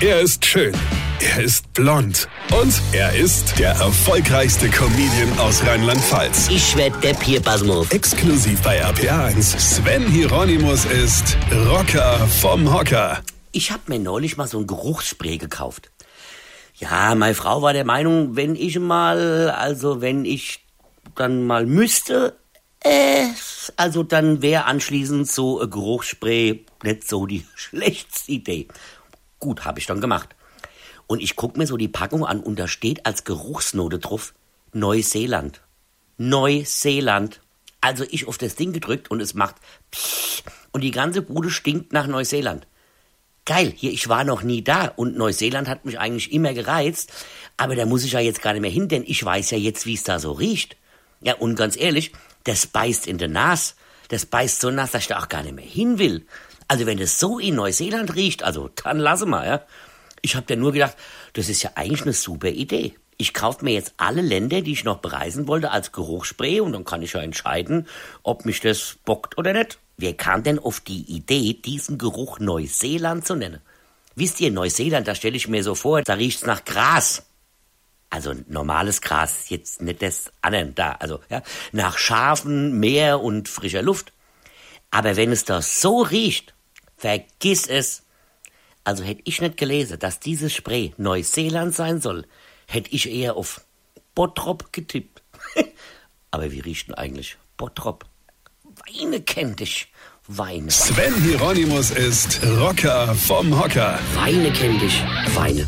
Er ist schön. Er ist blond. Und er ist der erfolgreichste Comedian aus Rheinland-Pfalz. Ich werd der Pierpasmus. Exklusiv bei RPA1. Sven Hieronymus ist Rocker vom Hocker. Ich hab mir neulich mal so ein Geruchsspray gekauft. Ja, meine Frau war der Meinung, wenn ich mal, also wenn ich dann mal müsste, äh, also dann wäre anschließend so ein Geruchsspray nicht so die schlechteste Idee. Gut, habe ich dann gemacht. Und ich guck mir so die Packung an und da steht als Geruchsnote drauf Neuseeland. Neuseeland. Also ich auf das Ding gedrückt und es macht und die ganze Bude stinkt nach Neuseeland. Geil, hier, ich war noch nie da und Neuseeland hat mich eigentlich immer gereizt, aber da muss ich ja jetzt gar nicht mehr hin, denn ich weiß ja jetzt, wie es da so riecht. Ja, und ganz ehrlich, das beißt in der Nas. Das beißt so nass, dass ich da auch gar nicht mehr hin will. Also wenn es so in Neuseeland riecht, also dann lasse mal, ja. Ich habe ja nur gedacht, das ist ja eigentlich eine super Idee. Ich kaufe mir jetzt alle Länder, die ich noch bereisen wollte, als Geruchsspray und dann kann ich ja entscheiden, ob mich das bockt oder nicht. Wer kam denn auf die Idee, diesen Geruch Neuseeland zu nennen? Wisst ihr, Neuseeland, da stelle ich mir so vor, da riecht's nach Gras. Also normales Gras, jetzt nicht das anderen da, also ja, nach Schafen, Meer und frischer Luft. Aber wenn es da so riecht, vergiss es. Also hätte ich nicht gelesen, dass dieses Spray Neuseeland sein soll, hätte ich eher auf Bottrop getippt. Aber wie riecht denn eigentlich Bottrop? Weine kennt dich. Weine. Sven Hieronymus ist Rocker vom Hocker. Weine kennt dich. Weine.